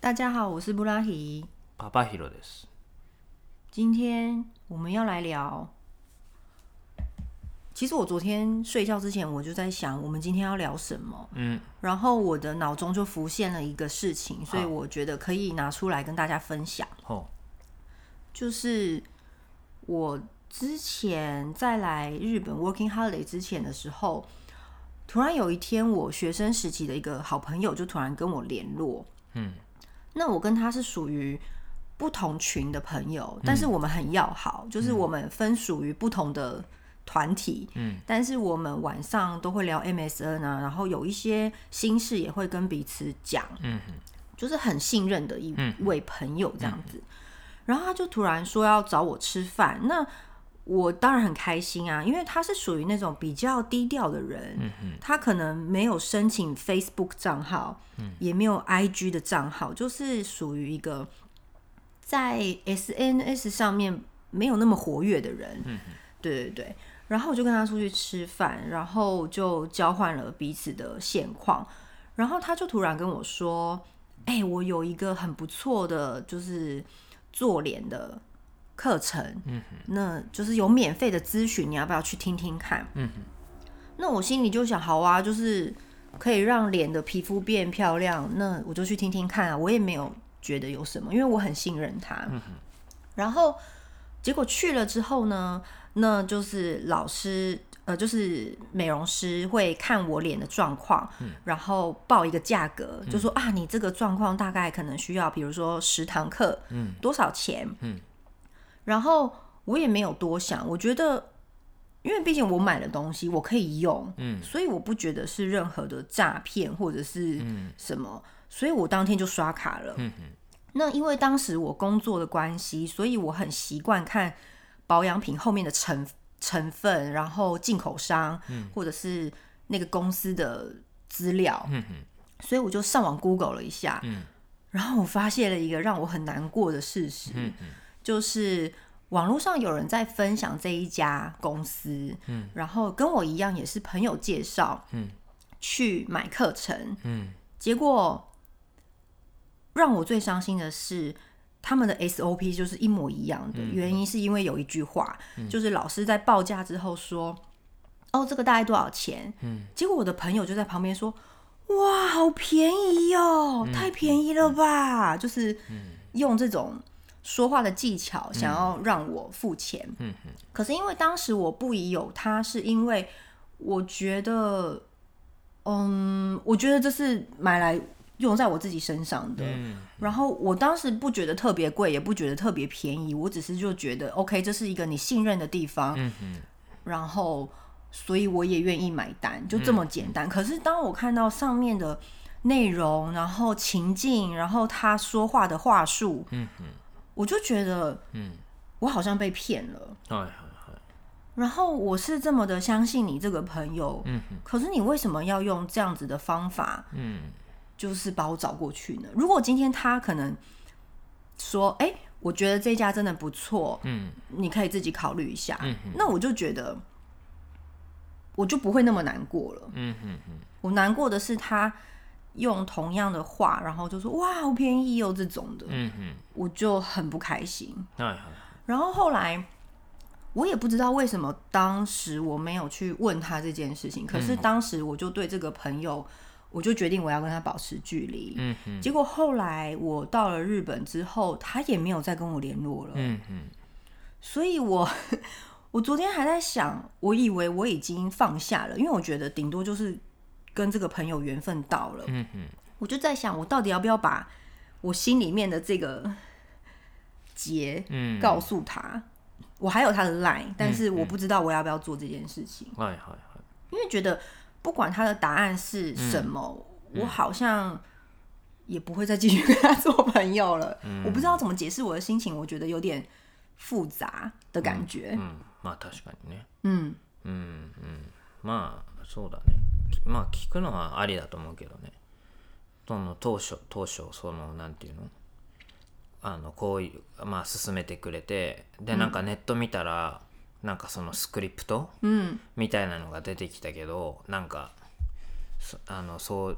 大家好，我是布拉提。パパヒロです。今天我们要来聊。其实我昨天睡觉之前，我就在想，我们今天要聊什么。嗯，然后我的脑中就浮现了一个事情，所以好我觉得可以拿出来跟大家分享。ほ就是我之前在来日本 working holiday 之前的时候，突然有一天，我学生时期的一个好朋友就突然跟我联络。嗯， 那我跟他是属于不同群的朋友，但是我们很要好，就是我们分属于不同的团体。嗯，但是我们晚上都会聊 MSN 啊，然后有一些心事也会跟彼此讲。嗯就是很信任的一嗯位朋友这样子。然后他就突然说要找我吃饭，那我当然很开心啊，因为他是属于那种比较低调的人，他可能没有申请 Facebook 账号，嗯也没有 IG 的账号，就是属于一个在 SNS 上面没有那么活跃的人。嗯对对对。然后我就跟他出去吃饭，然后就交换了彼此的现况。然后他就突然跟我说：“哎、我有一个很不错的，就是做脸的课程，嗯那就是有免费的咨询，你要不要去听听看？”嗯哼那我心里就想，好啊，就是可以让脸的皮肤变漂亮，那我就去听听看啊。我也没有觉得有什么，因为我很信任他。然后结果去了之后呢，那就是老师。呃，就是美容师会看我脸的状况，然后报一个价格，就说啊，你这个状况大概可能需要，比如说十堂课，嗯多少钱？嗯然后我也没有多想，我觉得，因为毕竟我买的东西，我可以用，嗯所以我不觉得是任何的诈骗或者是嗯什么，所以我当天就刷卡了。那因为当时我工作的关系，所以我很习惯看保养品后面的成成分，然后进口商，或者是那个公司的资料，所以我就上网 Google 了一下，嗯。然后我发现了一个让我很难过的事实，就是网络上有人在分享这一家公司，嗯。然后跟我一样也是朋友介绍嗯。去买课程，嗯。结果让我最伤心的是。他们的 SOP 就是一模一样的，原因是因为有一句话，就是老师在报价之后说：“哦，这个大概多少钱？”嗯。结果我的朋友就在旁边说：“哇，好便宜哦，太便宜了吧！”就是用这种说话的技巧想要让我付钱。可是因为当时我不疑有他，是因为我觉得，嗯，我觉得这是买来用在我自己身上的。嗯然后我当时不觉得特别贵，也不觉得特别便宜，我只是就觉得 OK，这是一个你信任的地方，然后所以我也愿意买单，就这么简单。可是当我看到上面的内容，然后情境，然后他说话的话术，我就觉得嗯我好像被骗了。はいはいはい然后我是这么的相信你这个朋友，嗯哼可是你为什么要用这样子的方法，嗯就是把我找过去呢？如果今天他可能说，哎、我觉得这家真的不错，嗯你可以自己考虑一下，嗯哼那我就觉得我就不会那么难过了。嗯哼哼我难过的是他 用同样的话，然后就说哇好便宜哦这种的，嗯哼我就很不开心。はいはい然后后来我也不知道为什么当时我没有去问他这件事情，可是当时我就对这个朋友，我就决定我要跟他保持距离。嗯哼结果后来我到了日本之后，他也没有再跟我联络了。嗯哼所以我我昨天还在想，我以为我已经放下了，因为我觉得顶多就是 跟这个朋友缘分到了。嗯哼我就在想，我到底要不要把我心里面的这个结嗯告诉他？我还有他的 line，但是我不知道我要不要做这件事情，はいはいはい因为觉得不管他的答案是什么，我好像也不会再继续跟他做朋友了。我不知道怎么解释我的心情，我觉得有点复杂的感觉。うんまあ確かにね嗯うんうんまあそうだねき まあ聞くのはありだと思うけどね。その当初当初そのなんていうの？あのこういうまあ進めてくれてでなんかネット見たら、なんかそのスクリプト嗯みたいなのが出てきたけどなんかそあのそう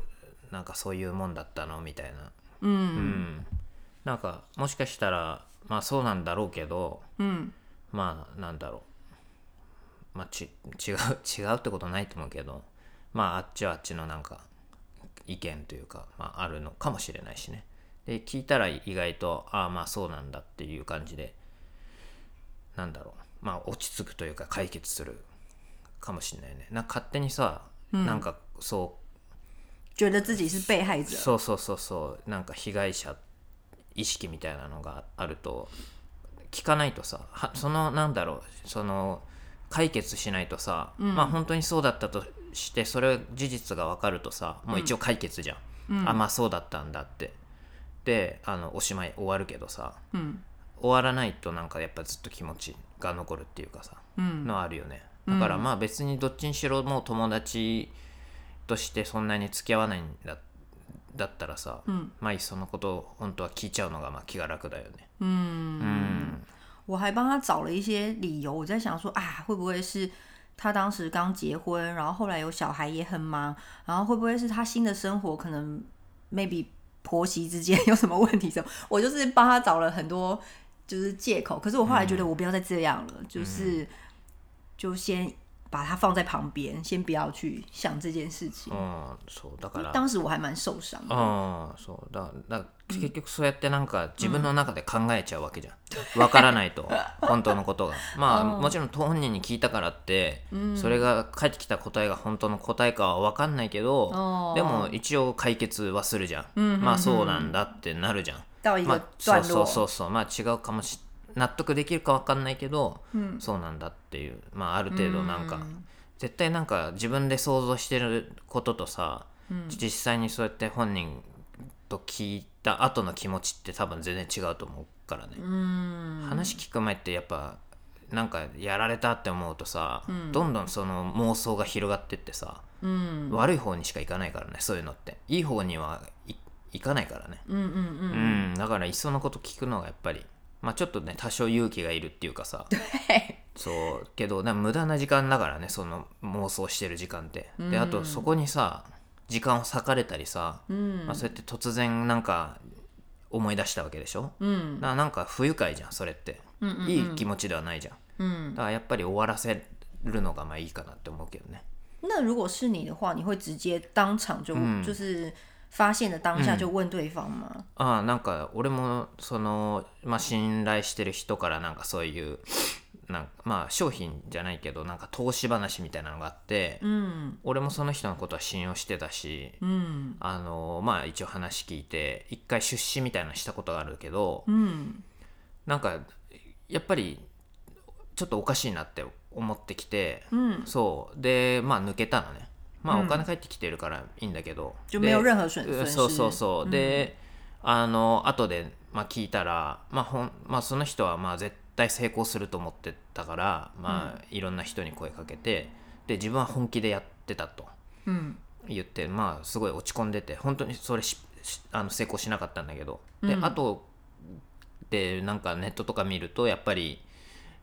なんかそういうもんだったの？みたいな。うん、なんかもしかしたらまあそうなんだろうけど嗯まあなんだろう。まあち違う違うってことないと思うけどまああっちはあっちのなんか意見というか、まあ、あるのかもしれないしね。で聞いたら意外とああまあそうなんだっていう感じでなんだろう。まあ落ち着くというか解決するかもしれないね。なんか勝手にさ、なんかそう觉得自己是被害者。そうそうそうそう。なんか被害者意識みたいなのがあると聞かないとさはそのなんだろうその解決しないとさ、まあ本当にそうだったとしてそれ事実が分かるとさもう一応解決じゃん、あまあそうだったんだって。であのおしまい終わるけどさ嗯終わらないとなんかやっぱずっと気持ちが残るっていうかさ、嗯のあるよね。だからまあ別にどっちにしろもう友達としてそんなに付き合わないんだだったらさ、まあいっそのことを本当は聞いちゃうのがまあ気が楽だよね。嗯，我还帮他找了一些理由。我在想说啊，会不会是他当时刚结婚，然后后来有小孩也很忙，然后会不会是他新的生活可能 maybe 婆媳之间 有什么问题什么？我就是帮他找了很多就是借口。可是我后来觉得我不要再这样了，就是就先把他放在旁边，先不要去想这件事情。う。んそうだから当时我还蛮受伤的。そうだだ結局そうやってなんか自分の中で考えちゃうわけじゃん。わからないと。本当のことが。まあもちろん本人に聞いたからってそれが返ってきた答えが本当の答えかはわかんないけど哦でも一応解決はするじゃん。まあそうなんだってなるじゃん。到一まあそうそうそう。そうまあ違うかもし納得できるかわかんないけどそうなんだっていう。まあある程度なんか絶対なんか自分で想像してることとさ、実際にそうやって本人と聞いた後の気持ちって多分全然違うと思うからね、話聞く前ってやっぱなんかやられたって思うとさ、どんどんその妄想が広がってってさ、悪い方にしかいかないからねそういうのって。いい方にはいいかないからね、嗯嗯嗯，うん、だからいっそのこと聞くのがやっぱりまあちょっとね多少勇気がいるっていうかさ。そう。けどな無駄な時間だからねその妄想してる時間って。であとそこにさ時間を割かれたりさ、まあ、そうやって突然なんか思い出したわけでしょ、嗯ななんか不愉快じゃんそれって、いい気持ちではないじゃん。嗯。だからやっぱり終わらせるのがまあいいかなって思うけどね。那如果是你的话，你会直接当场就、就是发现的当下就问对方吗？ああなんか俺もその、まあ、信頼してる人からなんかそういうなんかまあ商品じゃないけどなんか投資話みたいなのがあって、嗯俺もその人のことは信用してたし、嗯あのまあ一応話聞いて一回出資みたいなのしたことがあるけど、嗯なんかやっぱりちょっとおかしいなって思ってきて、嗯，そう。でまあ抜けたのねまあお金返ってきてるからいいんだけど、就没有で任何损损失。そうそうそう、であの後で、まあ、聞いたら、まあほんまあ、その人はまあ絶対成功すると思ってたから、まあいろんな人に声かけてで自分は本気でやってたと。嗯言ってまあすごい落ち込んでて本当にそれあの成功しなかったんだけど。で、あとでなんかネットとか見るとやっぱり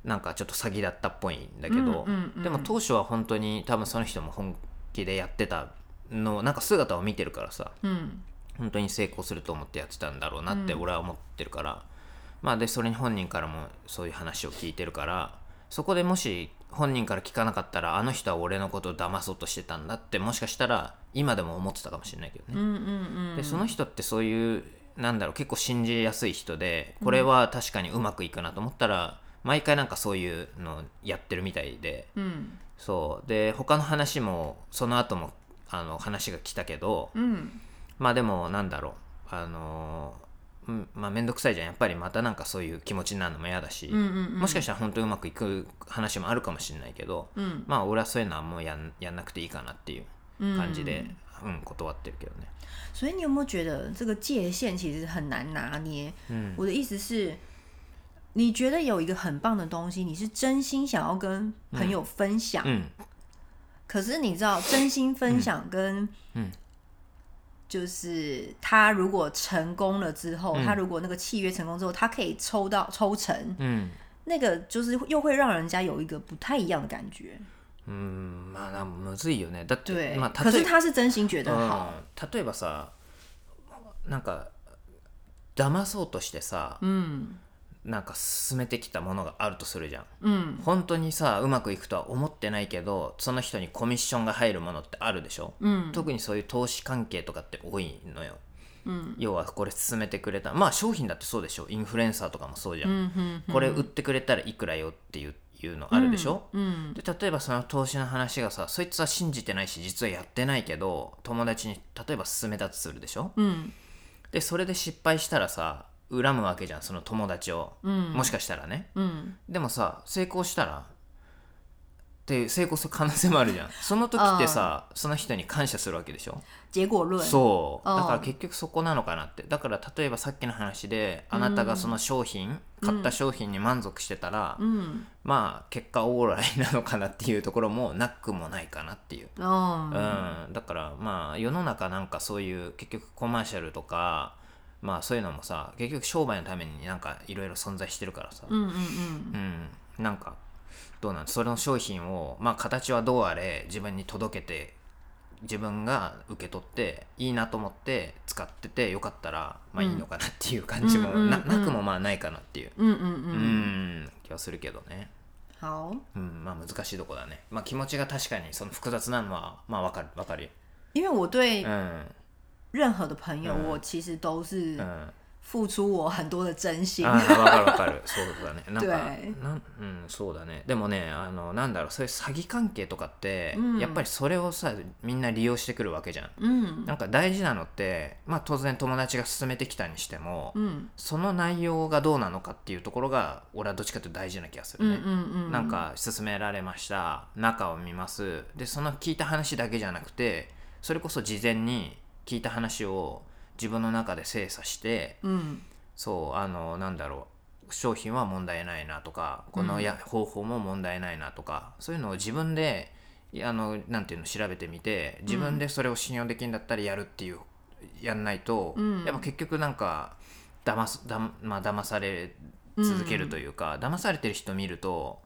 なんかちょっと詐欺だったっぽいんだけど、うんうんうん。でも当初は本当に多分その人も本気でやってたのなんか姿を見てるからさ嗯本当に成功すると思ってやってたんだろうなって俺は思ってるから、まあでそれに本人からもそういう話を聞いてるからそこでもし本人から聞かなかったらあの人は俺のことを騙そうとしてたんだってもしかしたら今でも思ってたかもしれないけどね、嗯嗯嗯でその人ってそういうなんだろう結構信じやすい人でこれは確かにうまくいくなと思ったら、毎回なんかそういうのやってるみたいで。嗯そう。で他の話もその後もあの話が来たけど、嗯まあでもなんだろう。あのまあ面倒くさいじゃん。やっぱりまたなんかそういう気持ちになるのも嫌だし、嗯嗯もしかしたら本当にうまくいく話もあるかもしれないけど、嗯まあ俺はそういうのはもうやんやんなくていいかなっていう感じで、うん断ってるけどね。所以你有没有觉得这个界限其实很难拿捏？嗯。我的意思是，你觉得有一个很棒的东西，你是真心想要跟朋友分享，うん可是你知道，真心分享跟嗯就是他如果成功了之后，他如果那个契约成功之后，他可以抽到抽成，うん那个就是又会让人家有一个不太一样的感觉。うんまあなむずいよねだって对，まあ可是例え他是真心觉得うん好，例えばさなんか 騙そうとしてさ、嗯 なんか進めてきたものがあるとするじゃん。嗯本当にさうまくいくとは思ってないけどその人にコミッションが入るものってあるでしょ、嗯特にそういう投資関係とかって多いのよ。嗯要はこれ進めてくれた。まあ商品だってそうでしょ？インフルエンサーとかもそうじゃん、嗯嗯これ売ってくれたらいくらよっていういうのあるでしょ、嗯で例えばその投資の話がさそいつは信じてないし実はやってないけど友達に例えば勧めたとするでしょ？嗯でそれで失敗したらさ恨むわけじゃんその友達を、嗯もしかしたらね。嗯でもさ成功したら？って成功する可能性もあるじゃん。その時ってさその人に感謝するわけでしょ？そう。うん。だから結局そこなのかなって。だから例えばさっきの話であなたがその商品、買った商品に満足してたら、嗯まあ結果オーライなのかなっていうところもなくもないかなっていう、哦うん、だからまあ世の中なんかそういう結局コマーシャルとかまあそういうのもさ結局商売のためになんかいろいろ存在してるからさ、嗯嗯うん、なんかどうなん？それの商品をまあ形はどうあれ自分に届けて自分が受け取っていいなと思って使っててよかったらまあいいのかなっていう感じも、うんうんうん。ななくもまあないかなっていう、嗯嗯う嗯ん、気はするけどね。好，うん、まあ難しいとこだね。まあ気持ちが確かにその複雑なのはまあわかるわかるよ。因为我对うん。任何的朋友，嗯我其实都是うん。付出我很多的真心。あーわかるわかる。そうだね。なんか、对なんうん、そうだね。でもね、あの、なんだろう、そういう詐欺関係とかって、うんやっぱりそれをさ、みんな利用してくるわけじゃん。嗯なんか大事なのって、まあ当然友達が勧めてきたにしても、嗯その内容がどうなのかっていうところが、俺はどっちかというと大事な気がするね。嗯嗯嗯，なんか勧められました中を見ますでその聞いた話だけじゃなくてそれこそ事前に聞いた話を自分の中で精査して嗯そうあのなんだろう商品は問題ないなとかこのや、方法も問題ないなとかそういうのを自分でいあのなんていうの調べてみて自分でそれを信用できるんだったらやるっていうやんないと、うん。やっぱ結局なんか騙すだ、まあ騙され続けるというか、騙されてる人見ると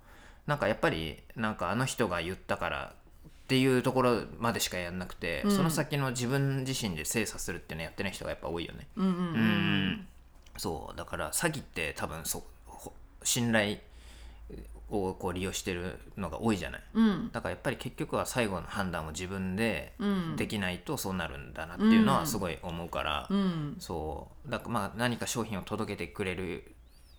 なんかやっぱりなんかあの人が言ったからっていうところまでしかやんなくて、うん。その先の自分自身で精査するっていうのやってない人がやっぱ多いよね。う嗯んそう。だから詐欺って多分そほ信頼をこう利用してるのが多いじゃない。嗯だからやっぱり結局は最後の判断を自分で嗯できないとそうなるんだなっていうのはすごい思うから、嗯そう。だからまあ何か商品を届けてくれる、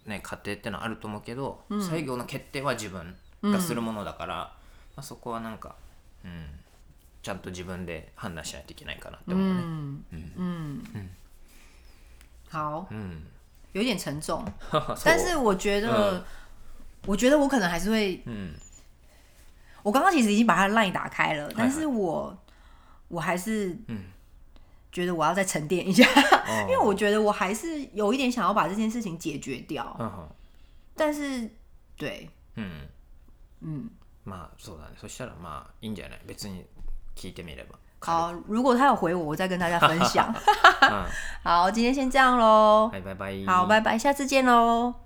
ね、過程ってのはあると思うけど、最後の決定は自分がするものだから、まあ、そこはなんか、うん、ちゃんと自分で判断しないといけないかなって思うね。嗯嗯好，うん有点沉重，そう但是我觉得，我觉得我可能还是会，うん我刚刚其实已经把它的 line 打开了，但是我我还是嗯觉得我要再沉淀一下，哦因为我觉得我还是有一点想要把这件事情解决掉，うん但是对，うん嗯， まあそうだねそしたらまあいいんじゃない？別に聞いてみれば好，如果他有回我，我再跟大家分享。うん好，今天先这样喽。はいバイバイ好，拜拜，下次见喽。